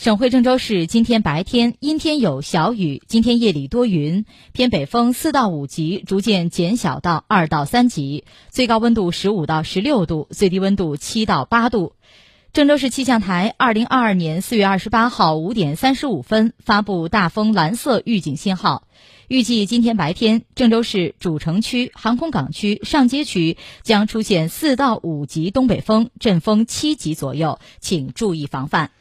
省会郑州市今天白天阴天有小雨今天夜里多云。偏北风四到五级逐渐减小到二到三级。最高温度十五到十六度最低温度七到八度。郑州市气象台二零二二年四月二十八号五点三十五分发布大风蓝色预警信号。预计今天白天郑州市主城区航空港区上街区将出现四到五级东北风阵风七级左右请注意防范。